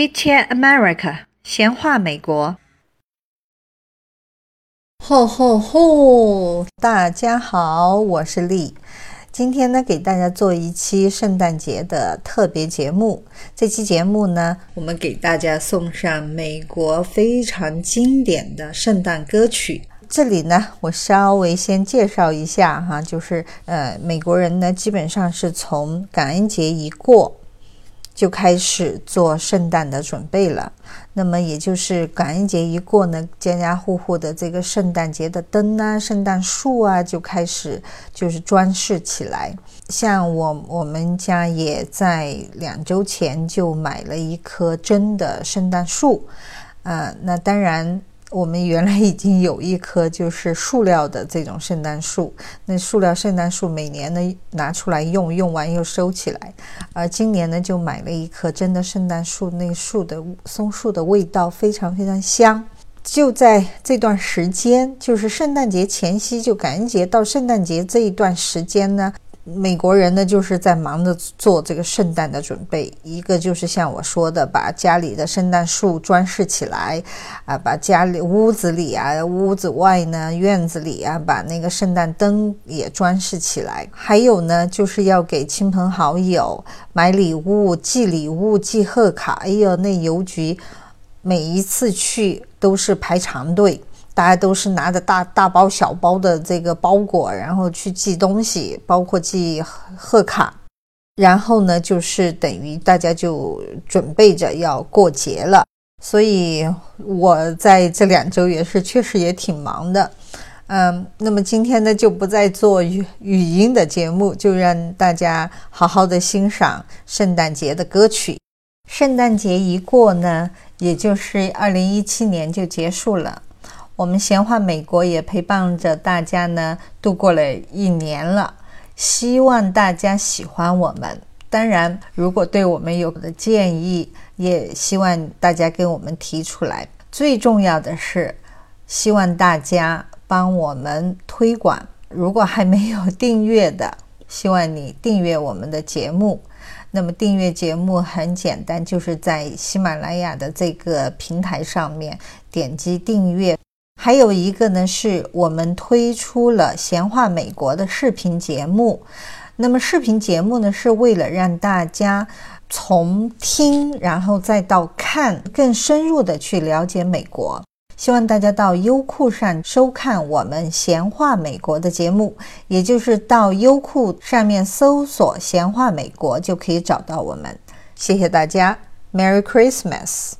Chit Chat America，闲话美国。吼吼吼！大家好，我是丽。今天呢，给大家做一期圣诞节的特别节目。这期节目呢，我们给大家送上美国非常经典的圣诞歌曲。这里呢，我稍微先介绍一下哈，就是呃，美国人呢，基本上是从感恩节一过。就开始做圣诞的准备了。那么，也就是感恩节一过呢，家家户户的这个圣诞节的灯啊、圣诞树啊，就开始就是装饰起来。像我我们家也在两周前就买了一棵真的圣诞树，啊，那当然。我们原来已经有一棵就是塑料的这种圣诞树，那塑料圣诞树每年呢拿出来用，用完又收起来，而今年呢就买了一棵真的圣诞树，那树的松树的味道非常非常香。就在这段时间，就是圣诞节前夕，就感恩节到圣诞节这一段时间呢。美国人呢，就是在忙着做这个圣诞的准备。一个就是像我说的，把家里的圣诞树装饰起来，啊，把家里屋子里啊、屋子外呢、院子里啊，把那个圣诞灯也装饰起来。还有呢，就是要给亲朋好友买礼物、寄礼物、寄贺卡。哎呦，那邮局每一次去都是排长队。大家都是拿着大大包小包的这个包裹，然后去寄东西，包括寄贺卡。然后呢，就是等于大家就准备着要过节了。所以我在这两周也是确实也挺忙的。嗯，那么今天呢，就不再做语语音的节目，就让大家好好的欣赏圣诞节的歌曲。圣诞节一过呢，也就是二零一七年就结束了。我们闲话美国也陪伴着大家呢，度过了一年了。希望大家喜欢我们。当然，如果对我们有的建议，也希望大家给我们提出来。最重要的是，希望大家帮我们推广。如果还没有订阅的，希望你订阅我们的节目。那么订阅节目很简单，就是在喜马拉雅的这个平台上面点击订阅。还有一个呢，是我们推出了闲话美国的视频节目。那么视频节目呢，是为了让大家从听，然后再到看，更深入的去了解美国。希望大家到优酷上收看我们闲话美国的节目，也就是到优酷上面搜索闲话美国就可以找到我们。谢谢大家，Merry Christmas。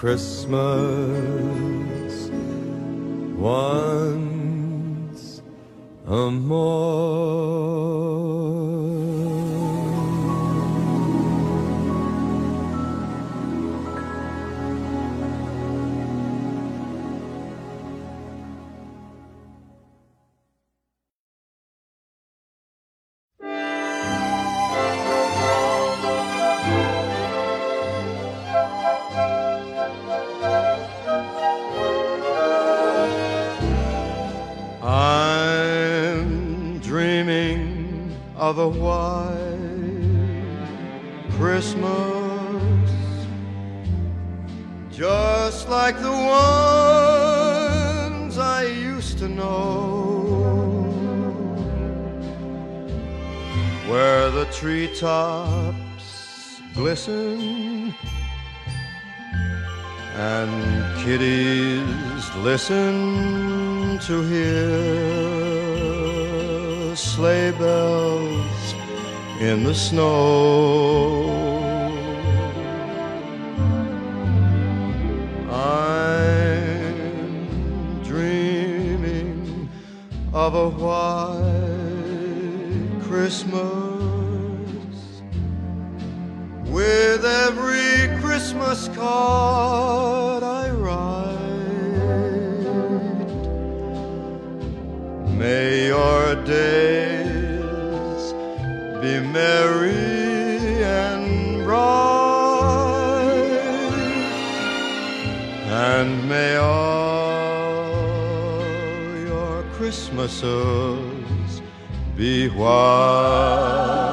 Christmas once a more. Christmas, just like the ones I used to know, where the treetops glisten and kiddies listen to hear sleigh bells in the snow. Of a white Christmas with every Christmas card I write. May your days be merry and bright, and may all Christmases be white.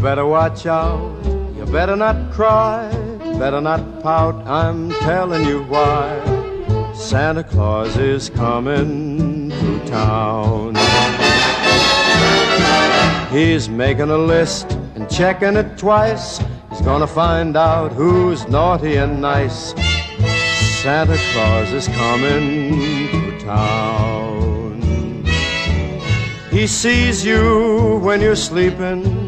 Better watch out, you better not cry, better not pout, I'm telling you why. Santa Claus is coming to town. He's making a list and checking it twice. He's gonna find out who's naughty and nice. Santa Claus is coming to town. He sees you when you're sleeping.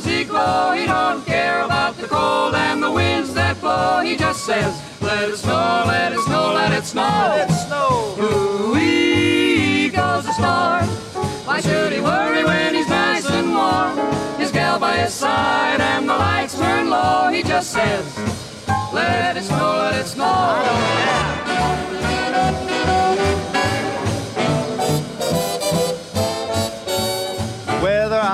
cozy glow. He don't care about the cold and the winds that blow. He just says, let it snow, let it snow, let it snow. Let it snow. Ooh-wee goes the storm. Why should he worry when he's nice and warm? His gal by his side and the lights turn low. He just says, let it snow, let it snow. Weather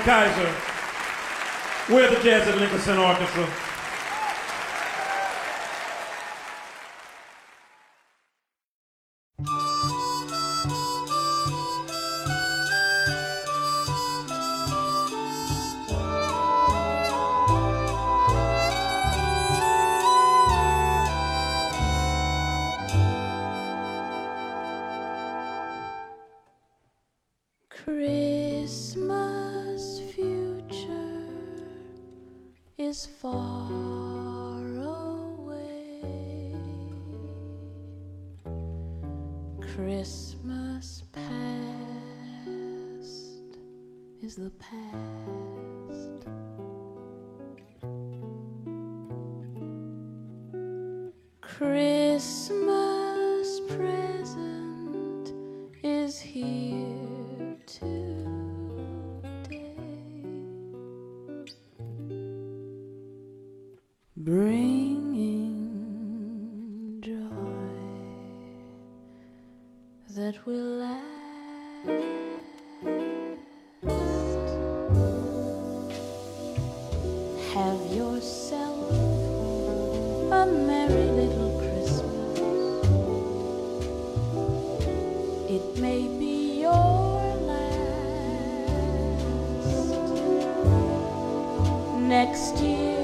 Kaiser we're the Jazz at Lincoln Center Orchestra. is the past. next year.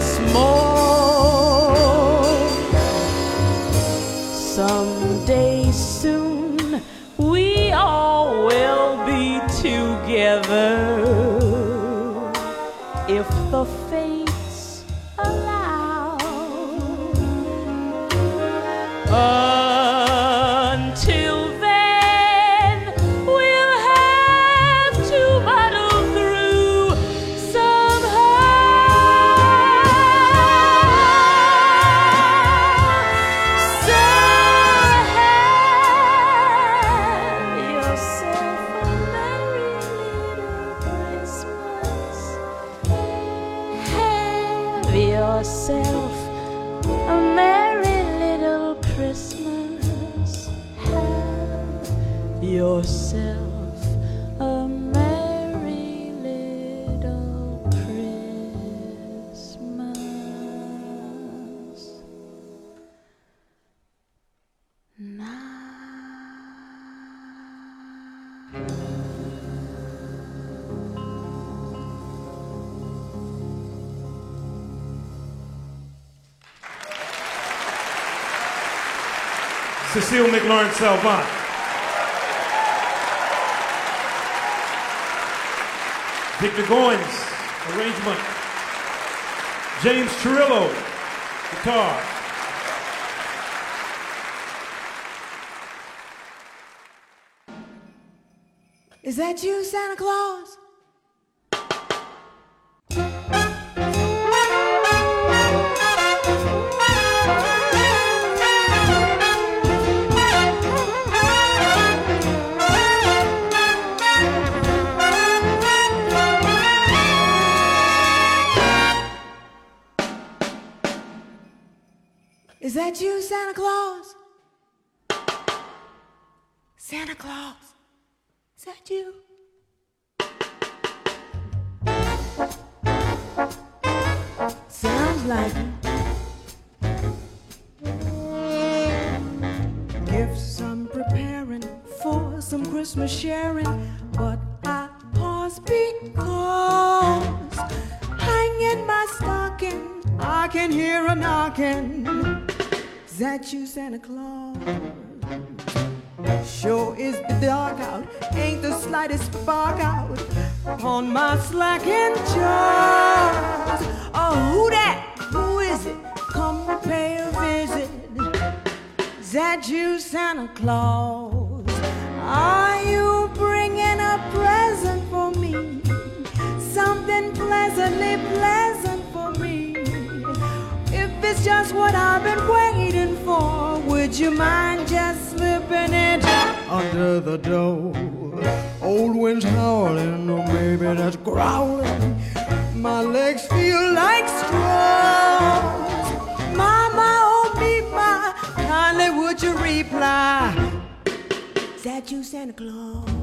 Once more. Someday soon we all will be together if the Cecile McLorin Salvant. Victor Goines, arrangement. James Chirillo, guitar. Is that you, Santa Claus? Some Christmas sharing, but I pause because hanging my stocking, I can hear a knocking. Is that you, Santa Claus? Sure is the dark out, ain't the slightest spark out on my slacking jaws. Oh, who that? Who is it? Come pay a visit. Is that you, Santa Claus? Are you bringing a present for me? Something pleasantly pleasant for me. If it's just what I've been waiting for, would you mind just slipping it under the door? Old wind's howling, or maybe that's growling. My legs feel like straws. Mama, oh me, my, kindly would you reply? That you, Santa Claus?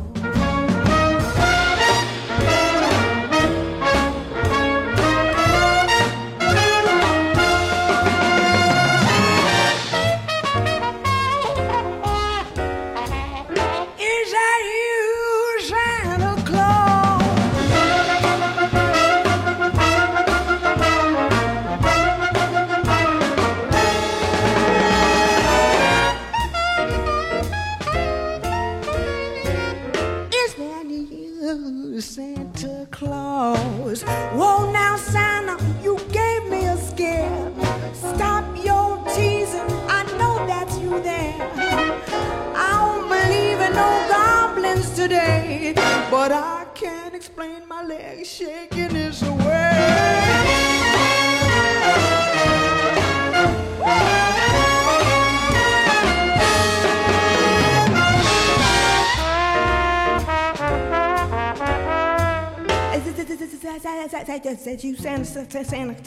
Santa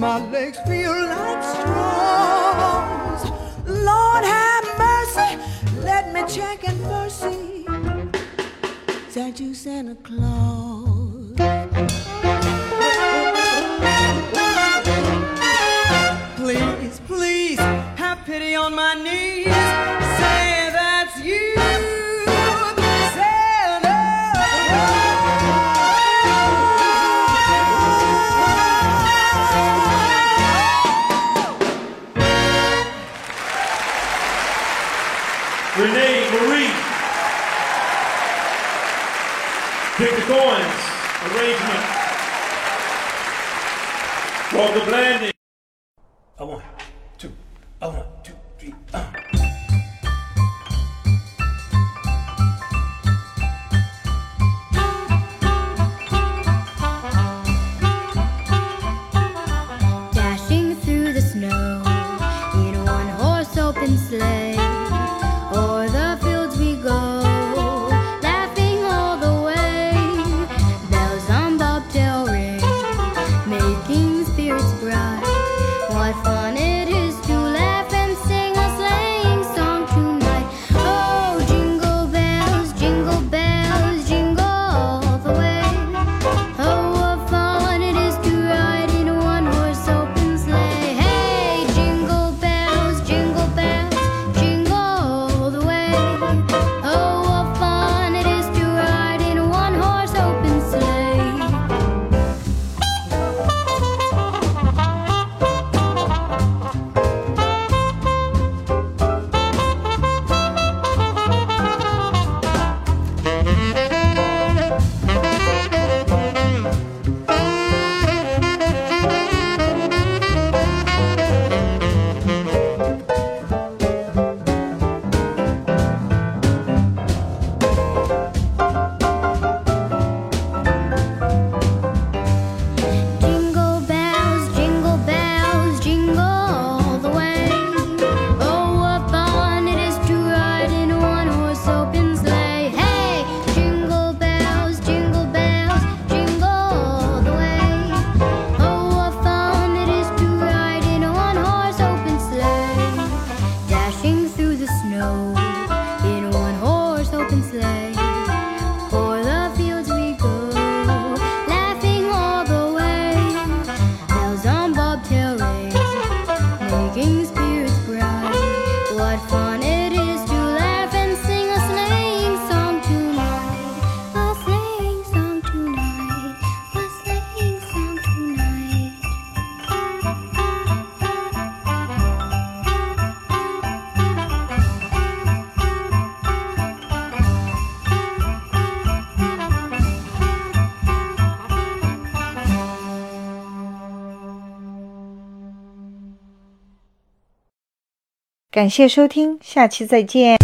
My legs feel like straws. Lord have mercy. Let me check and mercy. Sent you Santa Claus. Glenn 感谢收听下期再见。